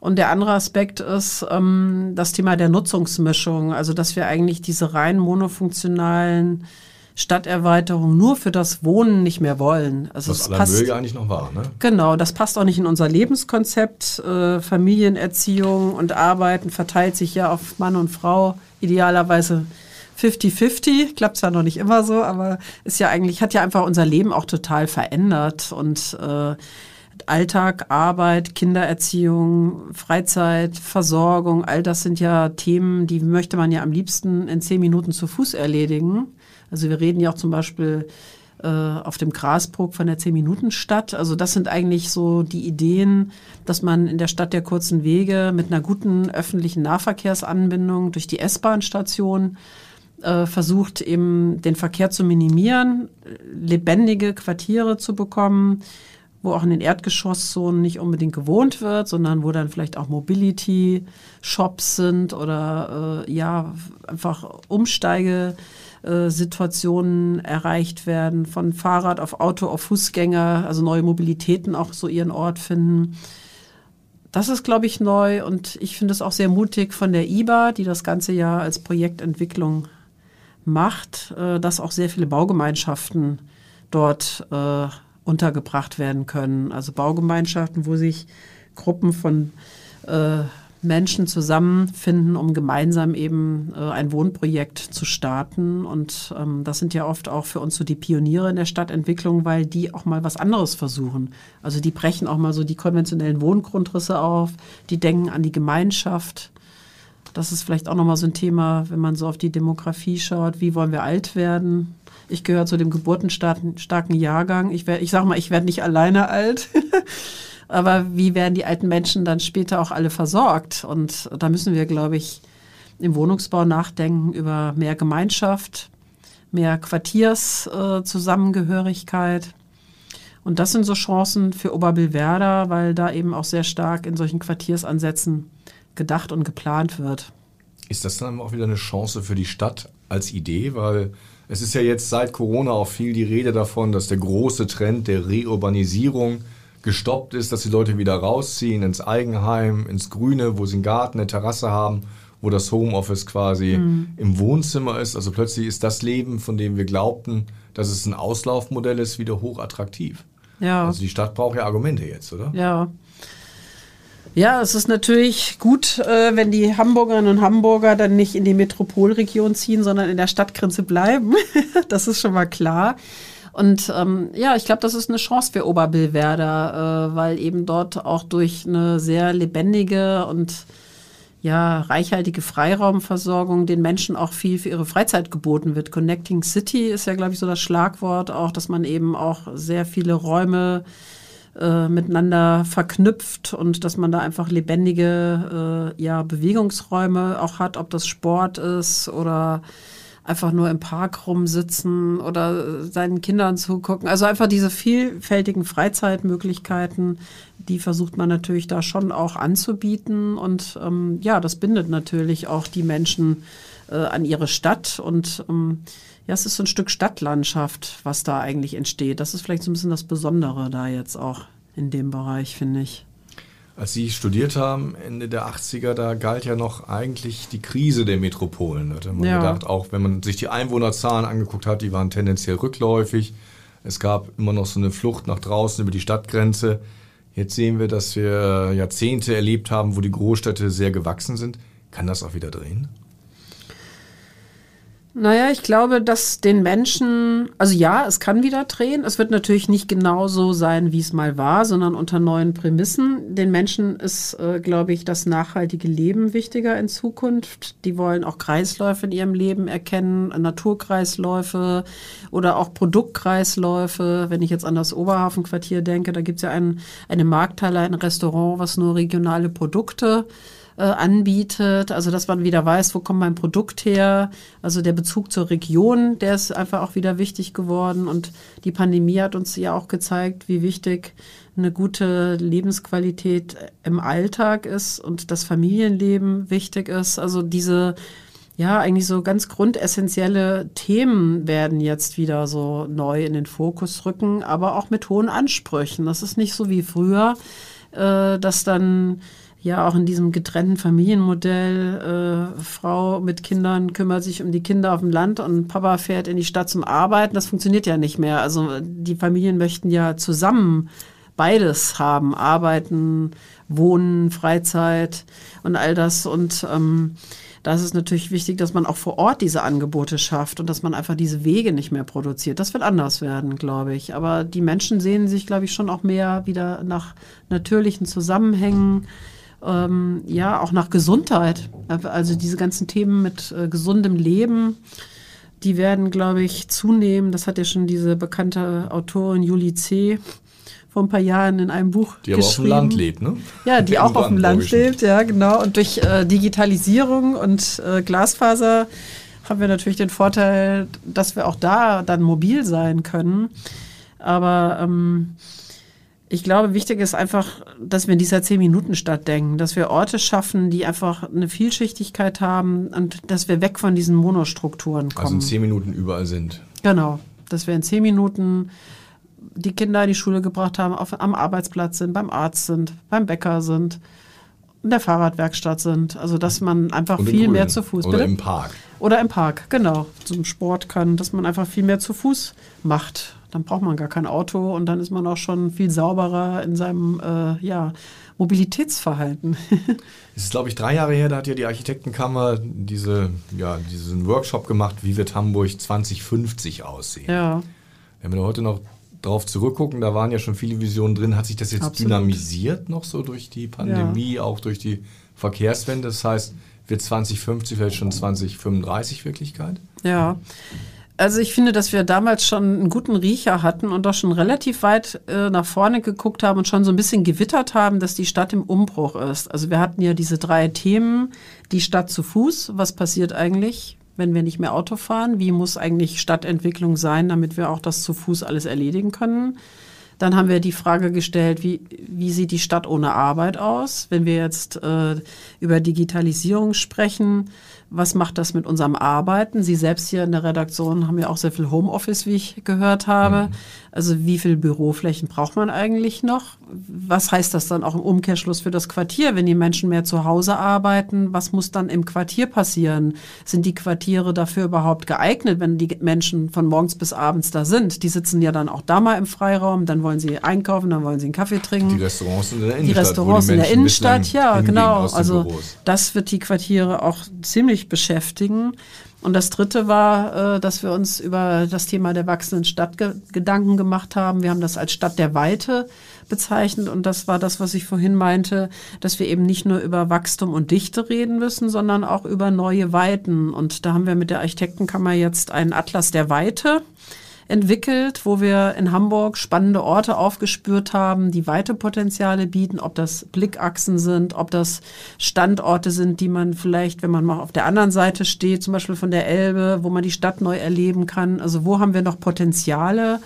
Und der andere Aspekt ist ähm, das Thema der Nutzungsmischung, also dass wir eigentlich diese rein monofunktionalen Stadterweiterungen nur für das Wohnen nicht mehr wollen. Also Was passt ja eigentlich noch war, ne? Genau, das passt auch nicht in unser Lebenskonzept. Äh, Familienerziehung und Arbeiten verteilt sich ja auf Mann und Frau idealerweise 50-50, klappt es ja noch nicht immer so, aber ist ja eigentlich, hat ja einfach unser Leben auch total verändert und äh, Alltag, Arbeit, Kindererziehung, Freizeit, Versorgung, all das sind ja Themen, die möchte man ja am liebsten in zehn Minuten zu Fuß erledigen. Also wir reden ja auch zum Beispiel äh, auf dem Grasbruck von der Zehn-Minuten-Stadt. Also das sind eigentlich so die Ideen, dass man in der Stadt der kurzen Wege mit einer guten öffentlichen Nahverkehrsanbindung durch die S-Bahn-Station äh, versucht, eben den Verkehr zu minimieren, lebendige Quartiere zu bekommen, wo auch in den Erdgeschosszonen nicht unbedingt gewohnt wird, sondern wo dann vielleicht auch Mobility-Shops sind oder äh, ja, einfach Umsteigesituationen erreicht werden, von Fahrrad auf Auto auf Fußgänger, also neue Mobilitäten auch so ihren Ort finden. Das ist, glaube ich, neu und ich finde es auch sehr mutig von der IBA, die das ganze Jahr als Projektentwicklung macht, äh, dass auch sehr viele Baugemeinschaften dort äh, untergebracht werden können. Also Baugemeinschaften, wo sich Gruppen von äh, Menschen zusammenfinden, um gemeinsam eben äh, ein Wohnprojekt zu starten. Und ähm, das sind ja oft auch für uns so die Pioniere in der Stadtentwicklung, weil die auch mal was anderes versuchen. Also die brechen auch mal so die konventionellen Wohngrundrisse auf, die denken an die Gemeinschaft. Das ist vielleicht auch nochmal so ein Thema, wenn man so auf die Demografie schaut. Wie wollen wir alt werden? Ich gehöre zu dem geburtenstarken Jahrgang. Ich, ich sage mal, ich werde nicht alleine alt. Aber wie werden die alten Menschen dann später auch alle versorgt? Und da müssen wir, glaube ich, im Wohnungsbau nachdenken über mehr Gemeinschaft, mehr Quartierszusammengehörigkeit. Äh, und das sind so Chancen für Oberbillwerder, weil da eben auch sehr stark in solchen Quartiersansätzen gedacht und geplant wird. Ist das dann auch wieder eine Chance für die Stadt als Idee? Weil es ist ja jetzt seit Corona auch viel die Rede davon, dass der große Trend der Reurbanisierung gestoppt ist, dass die Leute wieder rausziehen ins Eigenheim, ins Grüne, wo sie einen Garten, eine Terrasse haben, wo das Homeoffice quasi mhm. im Wohnzimmer ist. Also plötzlich ist das Leben, von dem wir glaubten, dass es ein Auslaufmodell ist, wieder hochattraktiv. Ja. Also die Stadt braucht ja Argumente jetzt, oder? Ja. Ja, es ist natürlich gut, äh, wenn die Hamburgerinnen und Hamburger dann nicht in die Metropolregion ziehen, sondern in der Stadtgrenze bleiben. das ist schon mal klar. Und ähm, ja, ich glaube, das ist eine Chance für Oberbillwerder, äh, weil eben dort auch durch eine sehr lebendige und ja, reichhaltige Freiraumversorgung den Menschen auch viel für ihre Freizeit geboten wird. Connecting City ist ja, glaube ich, so das Schlagwort auch, dass man eben auch sehr viele Räume äh, miteinander verknüpft und dass man da einfach lebendige äh, ja, Bewegungsräume auch hat, ob das Sport ist oder einfach nur im Park rumsitzen oder seinen Kindern zugucken. Also einfach diese vielfältigen Freizeitmöglichkeiten, die versucht man natürlich da schon auch anzubieten. Und ähm, ja, das bindet natürlich auch die Menschen äh, an ihre Stadt und ähm, ja, es ist so ein Stück Stadtlandschaft, was da eigentlich entsteht. Das ist vielleicht so ein bisschen das Besondere da jetzt auch in dem Bereich, finde ich. Als Sie studiert haben, Ende der 80er, da galt ja noch eigentlich die Krise der Metropolen. Da hatte man ja. gedacht, auch wenn man sich die Einwohnerzahlen angeguckt hat, die waren tendenziell rückläufig. Es gab immer noch so eine Flucht nach draußen über die Stadtgrenze. Jetzt sehen wir, dass wir Jahrzehnte erlebt haben, wo die Großstädte sehr gewachsen sind. Kann das auch wieder drehen? Naja, ich glaube, dass den Menschen, also ja, es kann wieder drehen. Es wird natürlich nicht genauso sein, wie es mal war, sondern unter neuen Prämissen. Den Menschen ist, äh, glaube ich, das nachhaltige Leben wichtiger in Zukunft. Die wollen auch Kreisläufe in ihrem Leben erkennen, Naturkreisläufe oder auch Produktkreisläufe. Wenn ich jetzt an das Oberhafenquartier denke, da gibt es ja ein, eine Markthalle, ein Restaurant, was nur regionale Produkte äh, anbietet. Also dass man wieder weiß, wo kommt mein Produkt her. Also der Bezug zur Region, der ist einfach auch wieder wichtig geworden. Und die Pandemie hat uns ja auch gezeigt, wie wichtig eine gute Lebensqualität im Alltag ist und das Familienleben wichtig ist. Also diese ja, eigentlich so ganz grundessentielle Themen werden jetzt wieder so neu in den Fokus rücken, aber auch mit hohen Ansprüchen. Das ist nicht so wie früher, äh, dass dann ja auch in diesem getrennten Familienmodell, äh, Frau mit Kindern kümmert sich um die Kinder auf dem Land und Papa fährt in die Stadt zum Arbeiten. Das funktioniert ja nicht mehr. Also die Familien möchten ja zusammen beides haben, arbeiten, wohnen, Freizeit und all das. Und ähm, da ist es natürlich wichtig, dass man auch vor Ort diese Angebote schafft und dass man einfach diese Wege nicht mehr produziert. Das wird anders werden, glaube ich. Aber die Menschen sehen sich, glaube ich, schon auch mehr wieder nach natürlichen Zusammenhängen ähm, ja auch nach Gesundheit. Also diese ganzen Themen mit äh, gesundem Leben, die werden, glaube ich, zunehmen. Das hat ja schon diese bekannte Autorin Julie C. vor ein paar Jahren in einem Buch die aber auf dem Land lebt, ne? Ja, die auch auf dem Land lebt, ja, genau. Und durch äh, Digitalisierung und äh, Glasfaser haben wir natürlich den Vorteil, dass wir auch da dann mobil sein können. Aber ähm, ich glaube, wichtig ist einfach, dass wir in dieser Zehn-Minuten-Stadt denken, dass wir Orte schaffen, die einfach eine Vielschichtigkeit haben und dass wir weg von diesen Monostrukturen kommen. Also in zehn Minuten überall sind. Genau, dass wir in zehn Minuten die Kinder in die Schule gebracht haben, auf, am Arbeitsplatz sind, beim Arzt sind, beim Bäcker sind, in der Fahrradwerkstatt sind. Also dass man einfach viel Grün. mehr zu Fuß. Oder bitte? im Park. Oder im Park, genau. Zum Sport kann, dass man einfach viel mehr zu Fuß macht dann braucht man gar kein Auto und dann ist man auch schon viel sauberer in seinem äh, ja, Mobilitätsverhalten. es ist, glaube ich, drei Jahre her, da hat ja die Architektenkammer diese, ja, diesen Workshop gemacht, wie wird Hamburg 2050 aussehen. Ja. Wenn wir heute noch drauf zurückgucken, da waren ja schon viele Visionen drin. Hat sich das jetzt Absolut. dynamisiert noch so durch die Pandemie, ja. auch durch die Verkehrswende? Das heißt, wird 2050 vielleicht schon 2035 Wirklichkeit? Ja. Also ich finde, dass wir damals schon einen guten Riecher hatten und doch schon relativ weit äh, nach vorne geguckt haben und schon so ein bisschen gewittert haben, dass die Stadt im Umbruch ist. Also wir hatten ja diese drei Themen. Die Stadt zu Fuß. Was passiert eigentlich, wenn wir nicht mehr Auto fahren? Wie muss eigentlich Stadtentwicklung sein, damit wir auch das zu Fuß alles erledigen können? Dann haben wir die Frage gestellt, wie, wie sieht die Stadt ohne Arbeit aus? Wenn wir jetzt äh, über Digitalisierung sprechen, was macht das mit unserem Arbeiten? Sie selbst hier in der Redaktion haben ja auch sehr viel Homeoffice, wie ich gehört habe. Mhm. Also wie viel Büroflächen braucht man eigentlich noch? Was heißt das dann auch im Umkehrschluss für das Quartier, wenn die Menschen mehr zu Hause arbeiten? Was muss dann im Quartier passieren? Sind die Quartiere dafür überhaupt geeignet, wenn die Menschen von morgens bis abends da sind? Die sitzen ja dann auch da mal im Freiraum, dann wollen sie einkaufen, dann wollen sie einen Kaffee trinken. Die Restaurants in der Innenstadt. Die Restaurants die in der Innenstadt, ja, genau. Also das wird die Quartiere auch ziemlich beschäftigen. Und das Dritte war, äh, dass wir uns über das Thema der wachsenden Stadt Gedanken gemacht haben. Wir haben das als Stadt der Weite bezeichnet und das war das, was ich vorhin meinte, dass wir eben nicht nur über Wachstum und Dichte reden müssen, sondern auch über neue Weiten. Und da haben wir mit der Architektenkammer jetzt einen Atlas der Weite entwickelt, wo wir in Hamburg spannende Orte aufgespürt haben, die weite Potenziale bieten, ob das Blickachsen sind, ob das Standorte sind, die man vielleicht, wenn man mal auf der anderen Seite steht, zum Beispiel von der Elbe, wo man die Stadt neu erleben kann. Also wo haben wir noch Potenziale?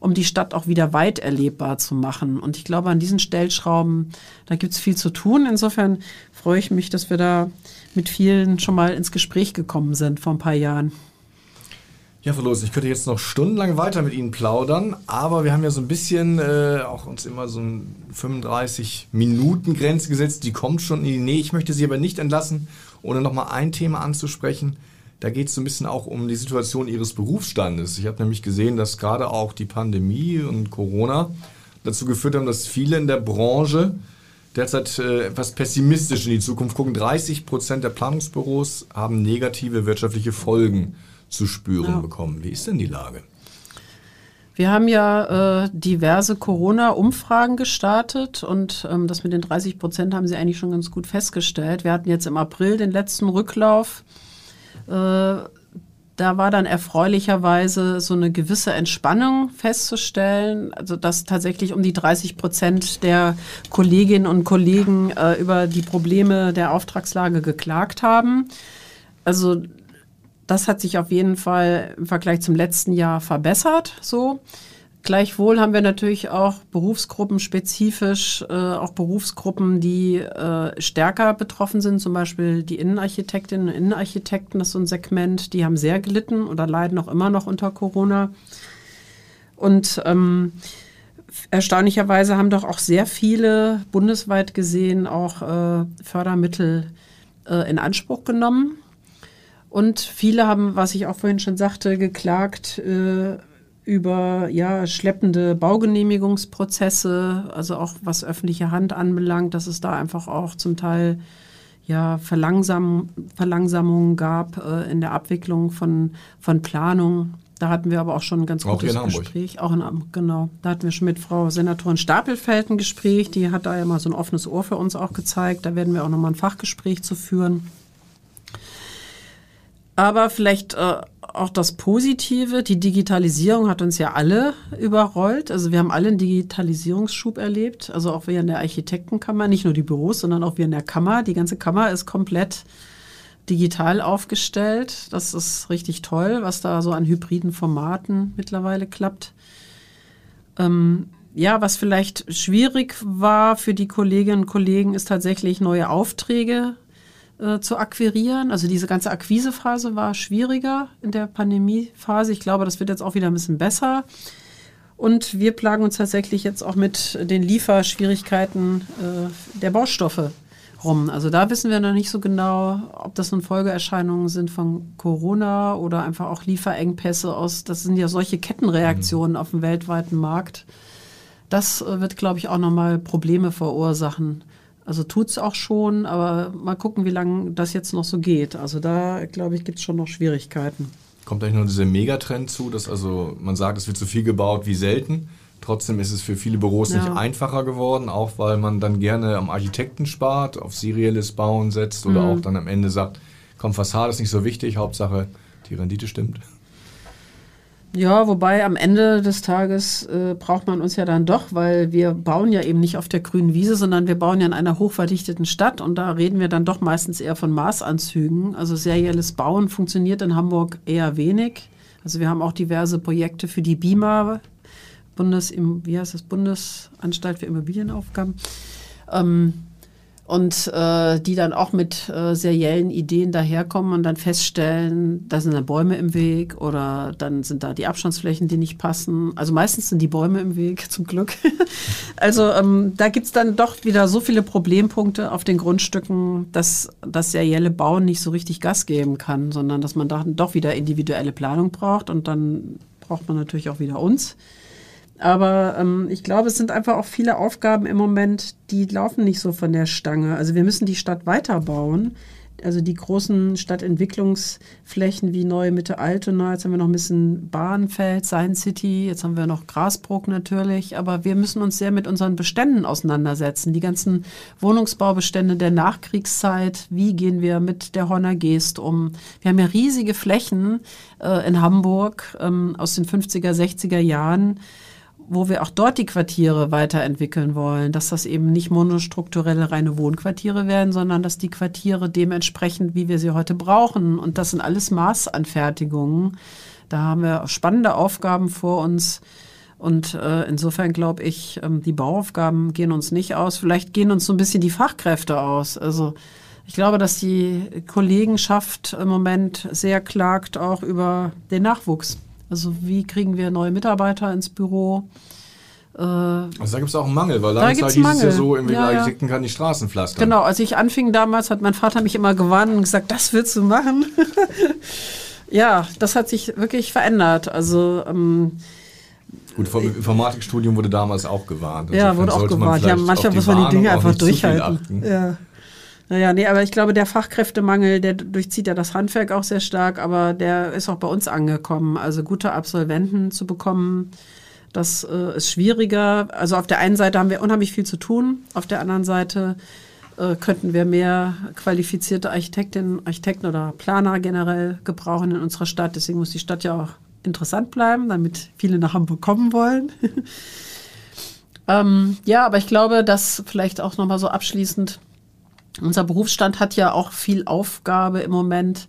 um die Stadt auch wieder weit erlebbar zu machen. Und ich glaube, an diesen Stellschrauben, da gibt es viel zu tun. Insofern freue ich mich, dass wir da mit vielen schon mal ins Gespräch gekommen sind vor ein paar Jahren. Ja, Frau Los, ich könnte jetzt noch stundenlang weiter mit Ihnen plaudern, aber wir haben ja so ein bisschen äh, auch uns immer so ein 35-Minuten-Grenze gesetzt, die kommt schon in die Nähe. Ich möchte Sie aber nicht entlassen, ohne nochmal ein Thema anzusprechen. Da geht es so ein bisschen auch um die Situation Ihres Berufsstandes. Ich habe nämlich gesehen, dass gerade auch die Pandemie und Corona dazu geführt haben, dass viele in der Branche derzeit äh, etwas pessimistisch in die Zukunft gucken. 30 Prozent der Planungsbüros haben negative wirtschaftliche Folgen zu spüren Ja. bekommen. Wie ist denn die Lage? Wir haben ja äh, diverse Corona-Umfragen gestartet und ähm, das mit den 30 Prozent haben Sie eigentlich schon ganz gut festgestellt. Wir hatten jetzt im April den letzten Rücklauf. Äh, da war dann erfreulicherweise so eine gewisse Entspannung festzustellen, also dass tatsächlich um die 30 Prozent der Kolleginnen und Kollegen äh, über die Probleme der Auftragslage geklagt haben. Also das hat sich auf jeden Fall im Vergleich zum letzten Jahr verbessert. So. Gleichwohl haben wir natürlich auch berufsgruppenspezifisch, äh, auch Berufsgruppen, die äh, stärker betroffen sind, zum Beispiel die Innenarchitektinnen und Innenarchitekten, das ist so ein Segment, die haben sehr gelitten oder leiden auch immer noch unter Corona. Und ähm, erstaunlicherweise haben doch auch sehr viele bundesweit gesehen auch äh, Fördermittel äh, in Anspruch genommen. Und viele haben, was ich auch vorhin schon sagte, geklagt äh, über ja, schleppende Baugenehmigungsprozesse, also auch was öffentliche Hand anbelangt, dass es da einfach auch zum Teil ja, Verlangsam Verlangsamungen gab äh, in der Abwicklung von, von Planung. Da hatten wir aber auch schon ein ganz Auch gutes Hamburg. Gespräch. Auch in Am- genau. Da hatten wir schon mit Frau Senatorin Stapelfeld ein Gespräch. Die hat da ja mal so ein offenes Ohr für uns auch gezeigt. Da werden wir auch nochmal ein Fachgespräch zu führen. Aber vielleicht äh, auch das Positive, die Digitalisierung hat uns ja alle überrollt. Also wir haben alle einen Digitalisierungsschub erlebt. Also auch wir in der Architektenkammer, nicht nur die Büros, sondern auch wir in der Kammer. Die ganze Kammer ist komplett digital aufgestellt. Das ist richtig toll, was da so an hybriden Formaten mittlerweile klappt. Ähm, ja, was vielleicht schwierig war für die Kolleginnen und Kollegen, ist tatsächlich neue Aufträge äh, zu akquirieren. Also diese ganze Akquisephase war schwieriger in der Pandemiephase. Ich glaube, das wird jetzt auch wieder ein bisschen besser. Und wir plagen uns tatsächlich jetzt auch mit den Lieferschwierigkeiten äh, der Baustoffe rum. Also da wissen wir noch nicht so genau, ob das nun Folgeerscheinungen sind von Corona oder einfach auch Lieferengpässe aus. Das sind ja solche Kettenreaktionen auf dem weltweiten Markt. Das äh, wird, glaube ich, auch nochmal Probleme verursachen. Also tut es auch schon, aber mal gucken, wie lange das jetzt noch so geht. Also da, glaube ich, gibt es schon noch Schwierigkeiten. Kommt eigentlich noch dieser Megatrend zu, dass also man sagt, es wird so viel gebaut wie selten. Trotzdem ist es für viele Büros Ja. nicht einfacher geworden, auch weil man dann gerne am Architekten spart, auf serielles Bauen setzt oder Mhm. auch dann am Ende sagt, komm, Fassade ist nicht so wichtig, Hauptsache die Rendite stimmt. Ja, wobei am Ende des Tages äh, braucht man uns ja dann doch, weil wir bauen ja eben nicht auf der grünen Wiese, sondern wir bauen ja in einer hochverdichteten Stadt und da reden wir dann doch meistens eher von Maßanzügen. Also serielles Bauen funktioniert in Hamburg eher wenig. Also wir haben auch diverse Projekte für die BIMA, Bundes, wie heißt das, Bundesanstalt für Immobilienaufgaben. Ähm, und äh, die dann auch mit äh, seriellen Ideen daherkommen und dann feststellen, da sind dann Bäume im Weg oder dann sind da die Abstandsflächen, die nicht passen. Also meistens sind die Bäume im Weg, zum Glück. also ähm, da gibt's dann doch wieder so viele Problempunkte auf den Grundstücken, dass das serielle Bauen nicht so richtig Gas geben kann, sondern dass man da doch wieder individuelle Planung braucht und dann braucht man natürlich auch wieder uns. Aber ähm, ich glaube, es sind einfach auch viele Aufgaben im Moment, die laufen nicht so von der Stange. Also wir müssen die Stadt weiterbauen. Also die großen Stadtentwicklungsflächen wie Neue Mitte Altona, jetzt haben wir noch ein bisschen Bahnfeld, Science City, jetzt haben wir noch Grasbrook natürlich, aber wir müssen uns sehr mit unseren Beständen auseinandersetzen. Die ganzen Wohnungsbaubestände der Nachkriegszeit, wie gehen wir mit der Horner Geest um? Wir haben ja riesige Flächen äh, in Hamburg ähm, aus den 50er, 60er Jahren wo wir auch dort die Quartiere weiterentwickeln wollen, dass das eben nicht monostrukturelle reine Wohnquartiere werden, sondern dass die Quartiere dementsprechend, wie wir sie heute brauchen, und das sind alles Maßanfertigungen. Da haben wir spannende Aufgaben vor uns. Und äh, insofern glaube ich, ähm, die Bauaufgaben gehen uns nicht aus. Vielleicht gehen uns so ein bisschen die Fachkräfte aus. Also ich glaube, dass die Kollegenschaft im Moment sehr klagt auch über den Nachwuchs. Also wie kriegen wir neue Mitarbeiter ins Büro? Äh, Also da gibt es auch einen Mangel, weil gibt's Zeit hieß es ja Mangel. so, irgendwie Ja, ja. Architekten kann die Straßen pflastern. genau, als ich anfing damals, hat mein Vater mich immer gewarnt und gesagt, das willst du machen. ja, das hat sich wirklich verändert. Also ähm, Gut, vom Informatikstudium wurde damals auch gewarnt. ja, wurde auch man gewarnt. Ja, manchmal muss man die Dinge einfach durchhalten. Ja. Naja, nee, aber ich glaube, der Fachkräftemangel, der durchzieht ja das Handwerk auch sehr stark, aber der ist auch bei uns angekommen. Also gute Absolventen zu bekommen, das äh, ist schwieriger. Also auf der einen Seite haben wir unheimlich viel zu tun, auf der anderen Seite äh, könnten wir mehr qualifizierte Architektinnen, Architekten oder Planer generell gebrauchen in unserer Stadt. Deswegen muss die Stadt ja auch interessant bleiben, damit viele nach Hamburg kommen wollen. ähm, ja, aber ich glaube, dass vielleicht auch nochmal so abschließend, unser Berufsstand hat ja auch viel Aufgabe im Moment,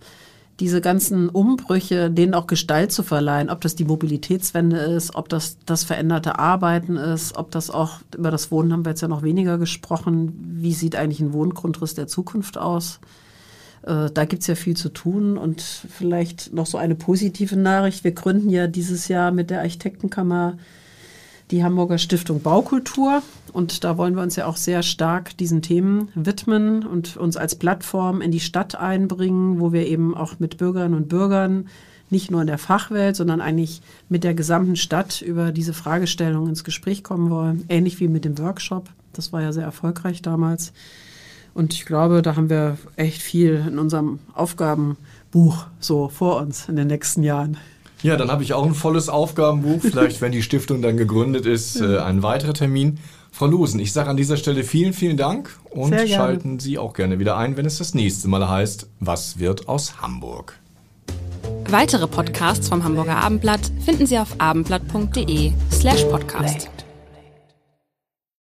diese ganzen Umbrüche, denen auch Gestalt zu verleihen, ob das die Mobilitätswende ist, ob das das veränderte Arbeiten ist, ob das auch, über das Wohnen haben wir jetzt ja noch weniger gesprochen, wie sieht eigentlich ein Wohngrundriss der Zukunft aus? Äh, da gibt's ja viel zu tun und vielleicht noch so eine positive Nachricht. Wir gründen ja dieses Jahr mit der Architektenkammer die Hamburger Stiftung Baukultur. Und da wollen wir uns ja auch sehr stark diesen Themen widmen und uns als Plattform in die Stadt einbringen, wo wir eben auch mit Bürgerinnen und Bürgern nicht nur in der Fachwelt, sondern eigentlich mit der gesamten Stadt über diese Fragestellung ins Gespräch kommen wollen. Ähnlich wie mit dem Workshop. Das war ja sehr erfolgreich damals. Und ich glaube, da haben wir echt viel in unserem Aufgabenbuch so vor uns in den nächsten Jahren. Ja, dann habe ich auch ein volles Aufgabenbuch. Vielleicht, wenn die Stiftung dann gegründet ist, äh, ein weiterer Termin. Frau Losen, ich sage an dieser Stelle vielen, vielen Dank und schalten Sie auch gerne wieder ein, wenn es das nächste Mal heißt, was wird aus Hamburg? Weitere Podcasts vom Hamburger Abendblatt finden Sie auf abendblatt.de slash podcast.